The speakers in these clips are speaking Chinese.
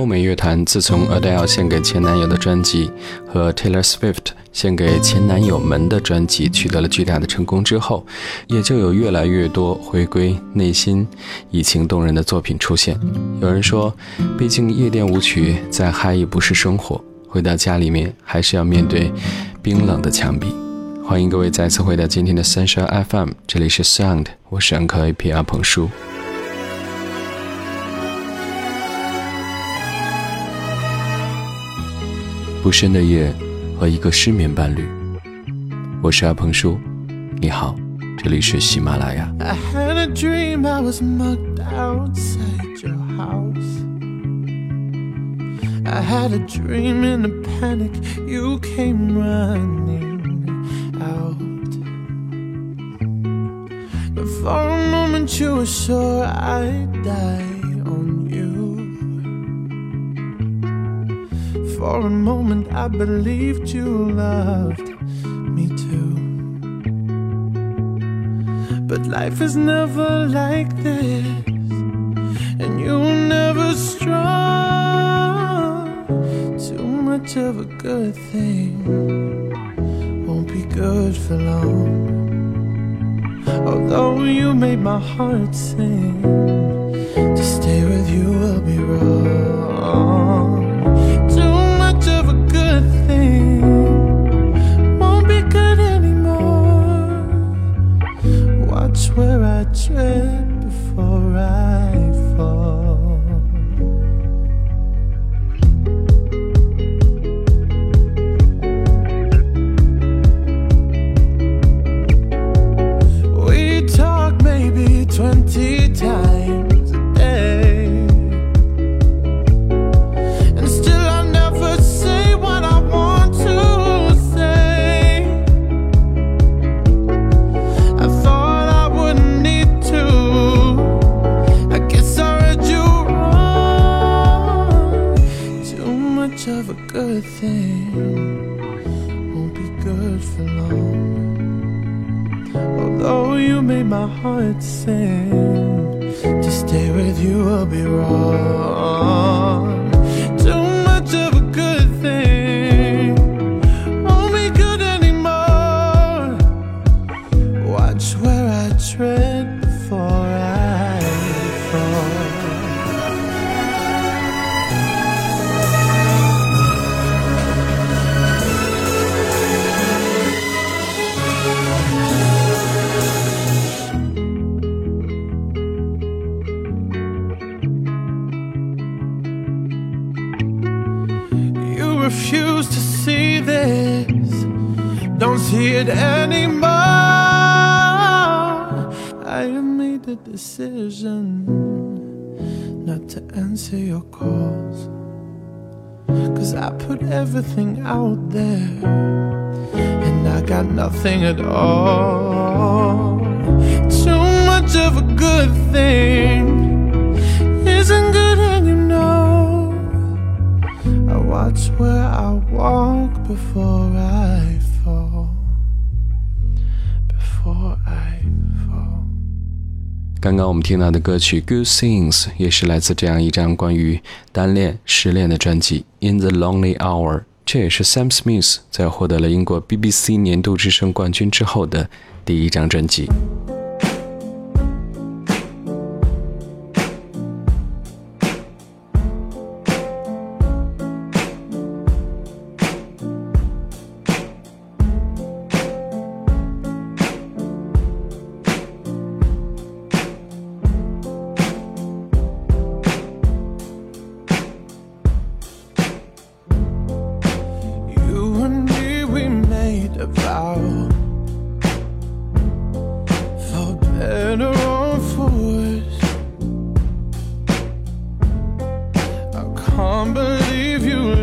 欧美乐坛自从 Adele 献给前男友的专辑和 Taylor Swift 献给前男友们的专辑取得了巨大的成功之后，也就有越来越多回归内心、以情动人的作品出现。有人说，毕竟夜店舞曲再嗨也不是生活，回到家里面还是要面对冰冷的墙壁。欢迎各位再次回到今天的三十二 FM，这里是 Sound，我是 Anchor 阿鹏叔。不深的夜和一个失眠伴侣，我是阿鹏叔，你好，这里是喜马拉雅。For a moment I believed you loved me too. But life is never like this, and you were never strong. Too much of a good thing won't be good for long. Although you made my heart sing, to stay with you will be wrong. regret decision not to answer your calls. Cause I put everything out there and I got nothing at all. Too much of a good thing isn't good, and you know. I watch where I walk before I fall. 刚刚我们听到的歌曲《Good Things》也是来自这样一张关于单恋、失恋的专辑《In the Lonely Hour》，这也是 Sam Smith 在获得了英国 BBC 年度之声冠军之后的第一张专辑。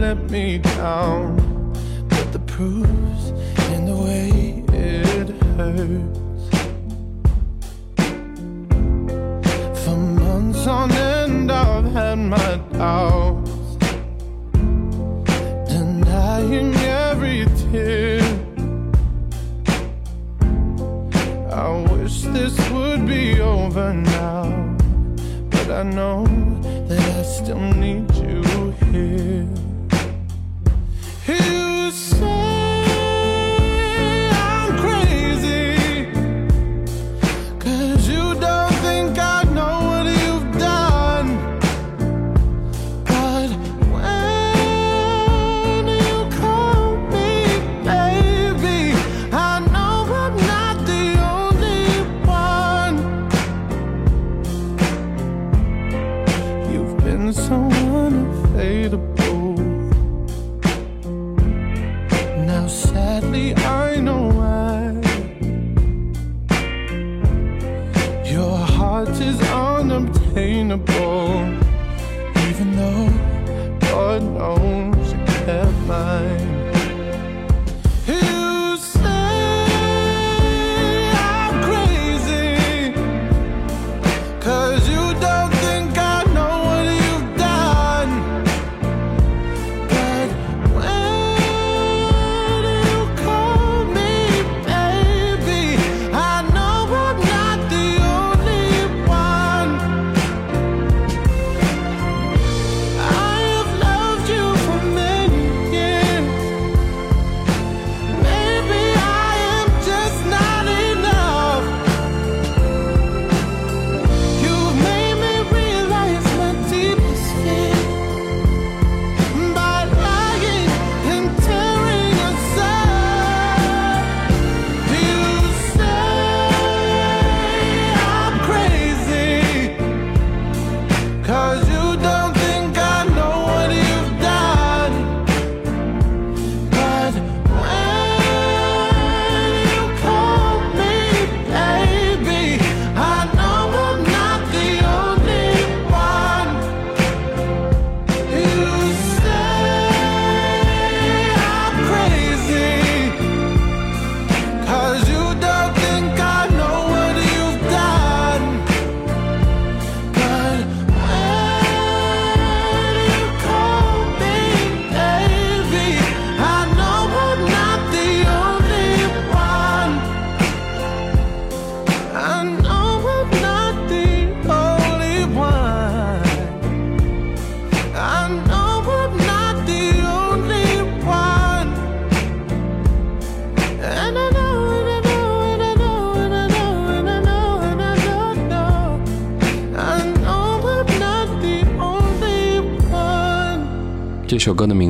let me down. But the proof's in the way it hurts. For months on end, I've had my doubts, denying every tear. I wish this would be over now, but I know that I still need you here.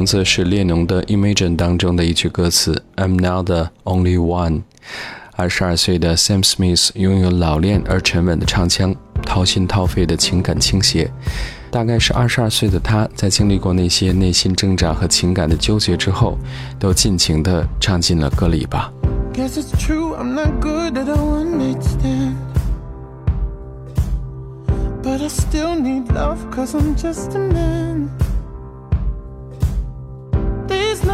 则是列侬的《Imagine》当中的一句歌词：“I'm now the only one。”二十二岁的 Sam Smith 拥有老练而沉稳的唱腔，掏心掏肺的情感倾斜。大概是二十二岁的他在经历过那些内心挣扎和情感的纠结之后，都尽情的唱进了歌里吧。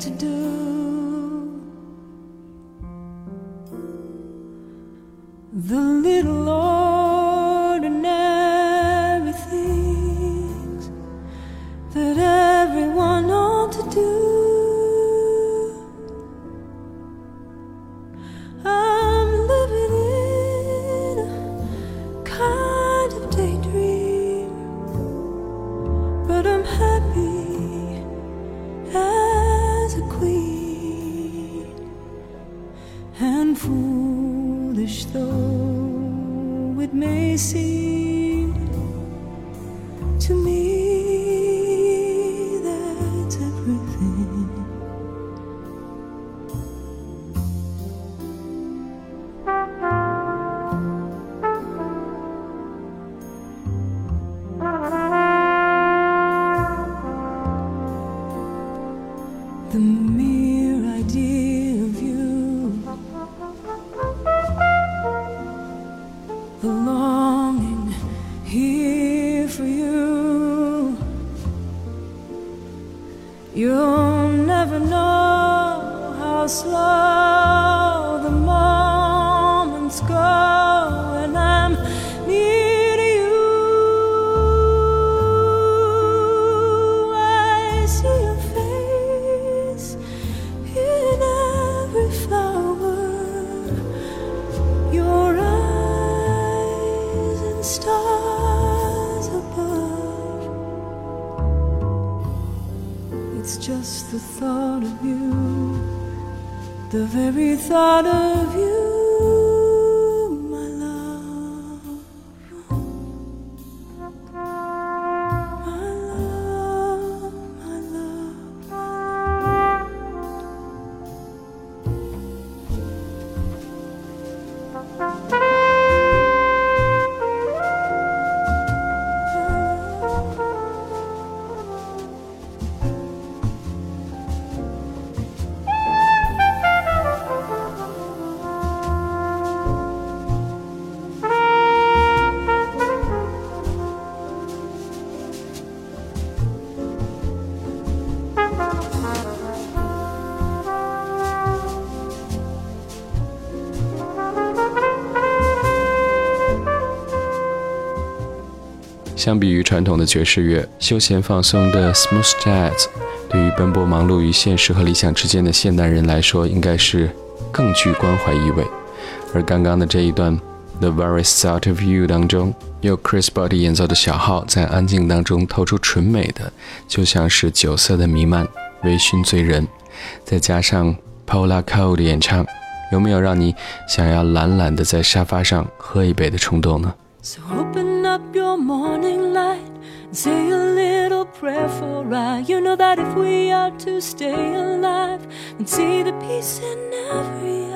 to do. The little Lord. the mere idea of you, the longing here for you. You'll never know how slow. The very thought of you 相比于传统的爵士乐，休闲放松的 Smooth Jazz 对于奔波忙碌于现实和理想之间的现代人来说，应该是更具关怀意味。而刚刚的这一段《The Very Thought of You》当中，由 Chris b o d y 演奏的小号在安静当中透出纯美的，就像是酒色的弥漫，微醺醉人。再加上 Paula Cole 的演唱，有没有让你想要懒懒的在沙发上喝一杯的冲动呢？So open up your morning light and say a little prayer for I. You know that if we are to stay alive and see the peace in every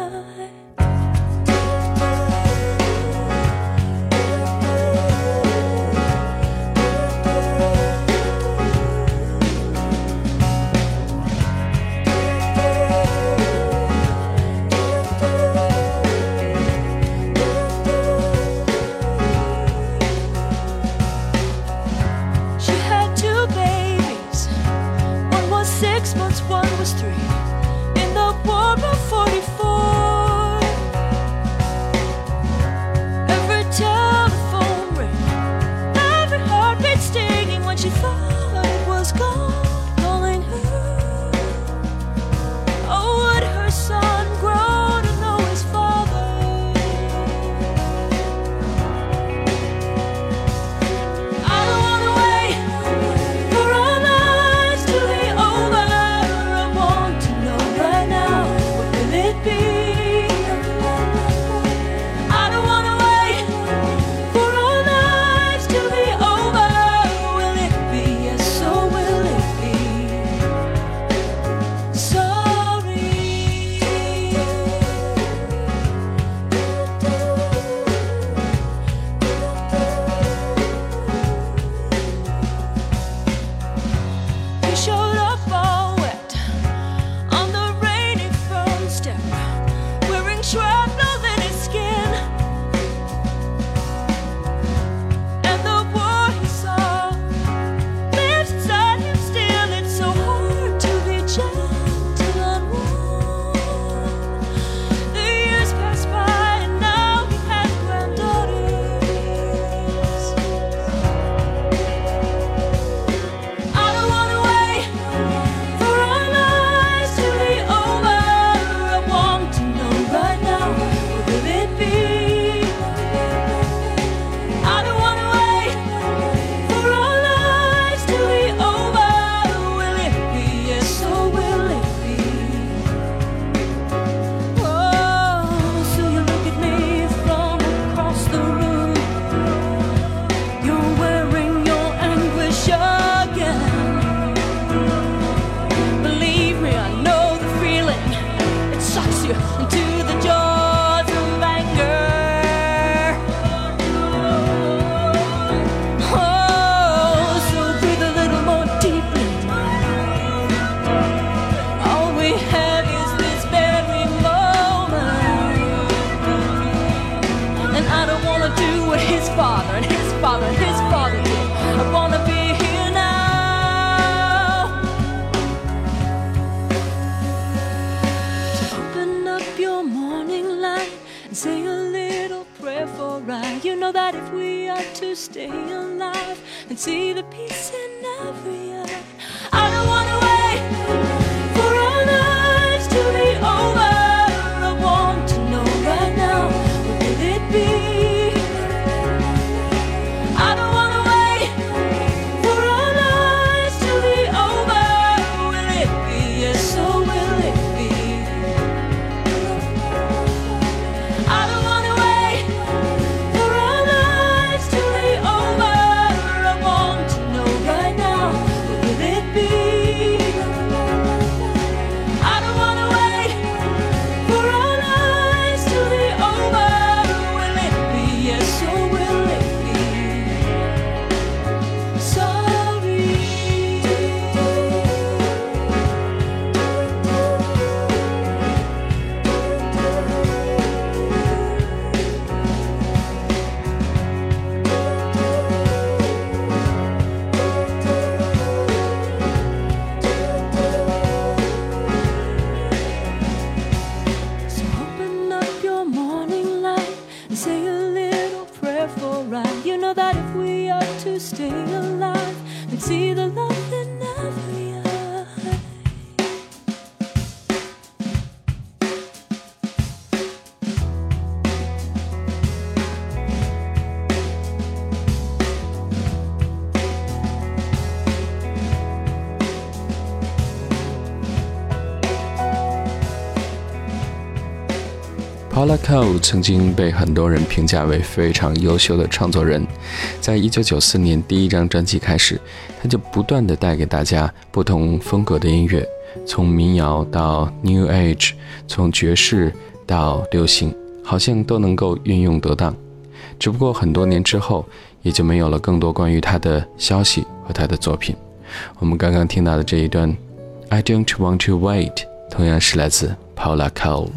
your morning light and say a little prayer for I. You know that if we are to stay alive and see the peace in every Paula Cole 曾经被很多人评价为非常优秀的创作人，在1994年第一张专辑开始，他就不断的带给大家不同风格的音乐，从民谣到 New Age，从爵士到流行，好像都能够运用得当。只不过很多年之后，也就没有了更多关于他的消息和他的作品。我们刚刚听到的这一段 “I don't want to wait” 同样是来自 Paula Cole。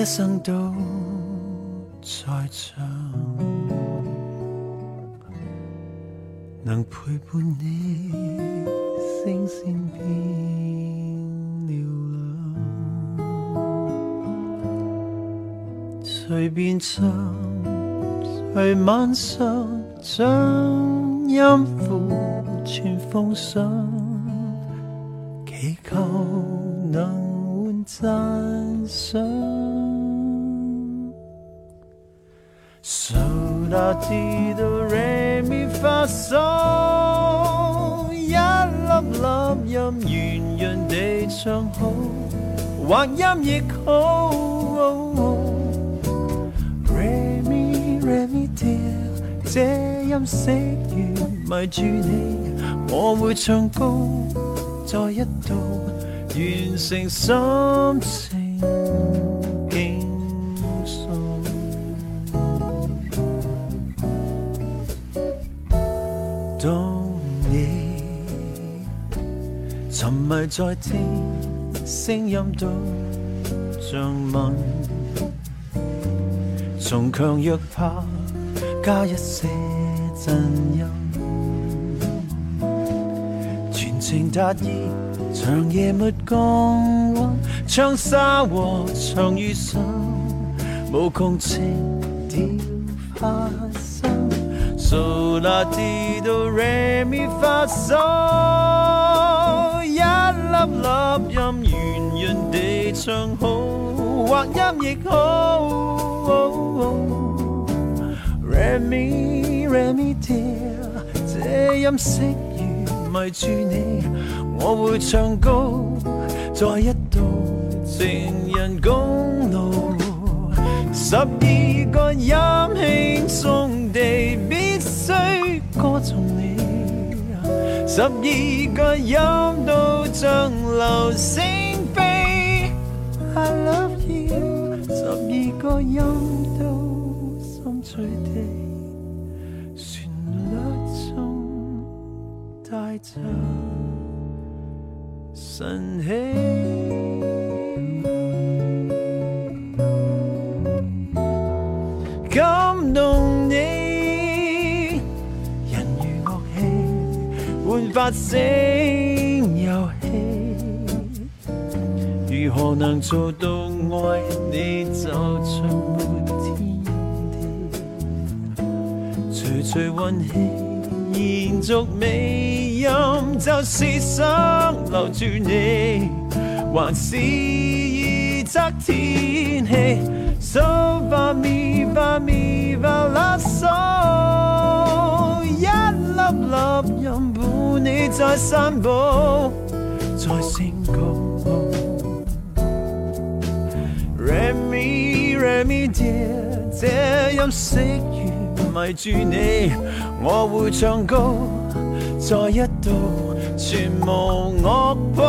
一生都在唱，能陪伴你，声线变嘹亮。随便唱，随晚上将音符全奉上，祈求能换赞赏。他知道 r e 发一粒粒音，圆润地唱好，或音亦好。Remy 这音色如迷住你，我会唱高，再一度完成心情。到你沉迷在听，声音都像梦，从强弱怕加一些震音，全情达意，长夜没降温，唱沙和唱雨声，无穷情掉下。s o 那 la re mi fa sol，音律音圆圆地唱好，或音亦好。re mi re mi d e 这音色如迷住你，我会唱高，再一道情人公路，十二个音轻松地。十二个音都像流星飞。I love you，十二个音都心碎地，旋律中带着神气。八声游戏，如何能做到爱你就唱天碟？随随运气延续尾音，就是想留住你，还是预测天气？So va mi ba mi va la so，一粒粒音。你在散步，在星空。Remy Remy，dear，这音色如迷住你，我会唱高，再一度全无我破。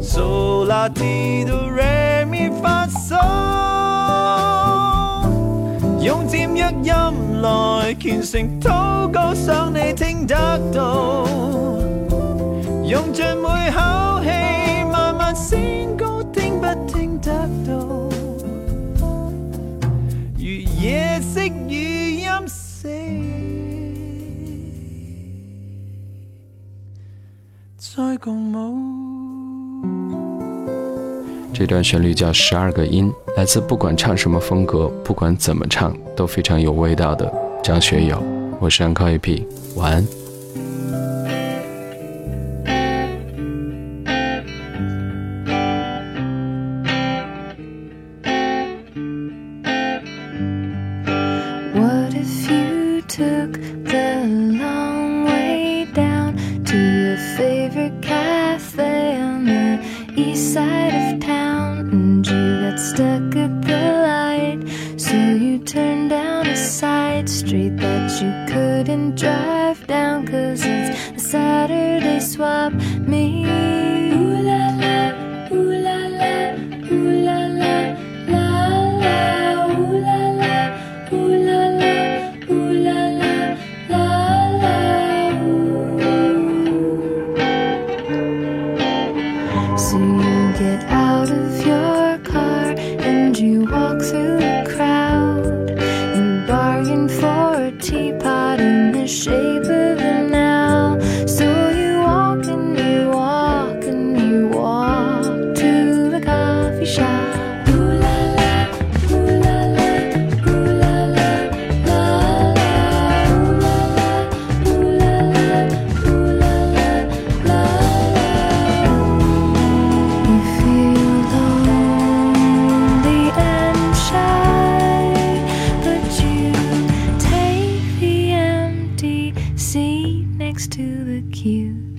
s o l i t u d o Remy s 烧，用一音。来虔诚祷告，想你听得到，用尽每口气，慢慢升高，听不听得到？如夜色语音，死再共舞。这段旋律叫《十二个音》，来自不管唱什么风格，不管怎么唱，都非常有味道的张学友。我是安靠 AP，晚安。next to the queue